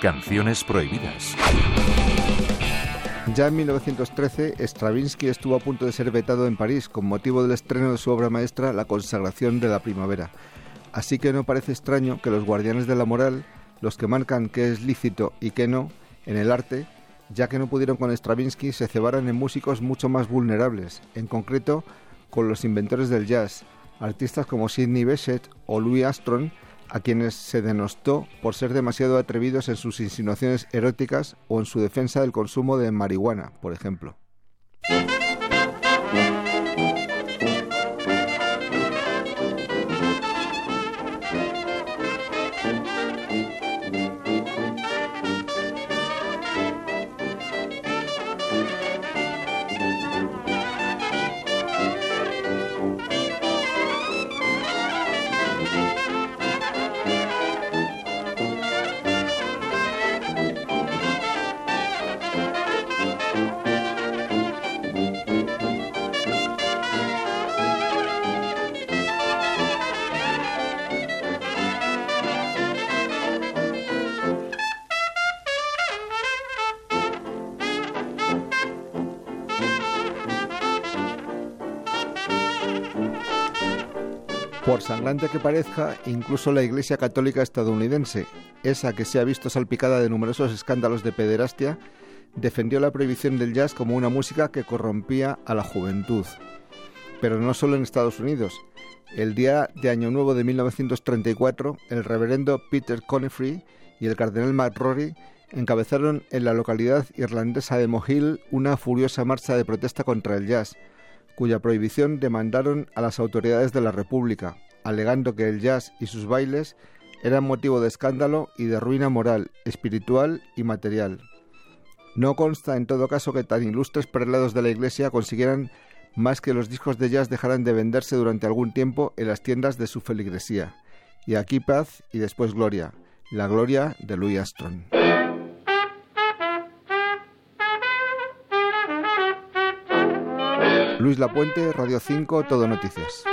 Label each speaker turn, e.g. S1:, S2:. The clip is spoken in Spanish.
S1: Canciones prohibidas.
S2: Ya en 1913, Stravinsky estuvo a punto de ser vetado en París con motivo del estreno de su obra maestra La consagración de la primavera. Así que no parece extraño que los guardianes de la moral, los que marcan qué es lícito y qué no en el arte, ya que no pudieron con Stravinsky, se cebaran en músicos mucho más vulnerables, en concreto con los inventores del jazz, artistas como Sidney Bechet o Louis Armstrong, a quienes se denostó por ser demasiado atrevidos en sus insinuaciones eróticas o en su defensa del consumo de marihuana, por ejemplo. Por sangrante que parezca, incluso la Iglesia Católica estadounidense, esa que se ha visto salpicada de numerosos escándalos de pederastia, defendió la prohibición del jazz como una música que corrompía a la juventud. Pero no solo en Estados Unidos. El día de Año Nuevo de 1934, el reverendo Peter Conifrey y el cardenal McRory encabezaron en la localidad irlandesa de Mohill una furiosa marcha de protesta contra el jazz, cuya prohibición demandaron a las autoridades de la República, alegando que el jazz y sus bailes eran motivo de escándalo y de ruina moral, espiritual y material. No consta en todo caso que tan ilustres prelados de la Iglesia consiguieran más que los discos de jazz dejaran de venderse durante algún tiempo en las tiendas de su feligresía. Y aquí paz y después gloria, la gloria de Louis Armstrong. Luis Lapuente, Radio 5, Todo Noticias.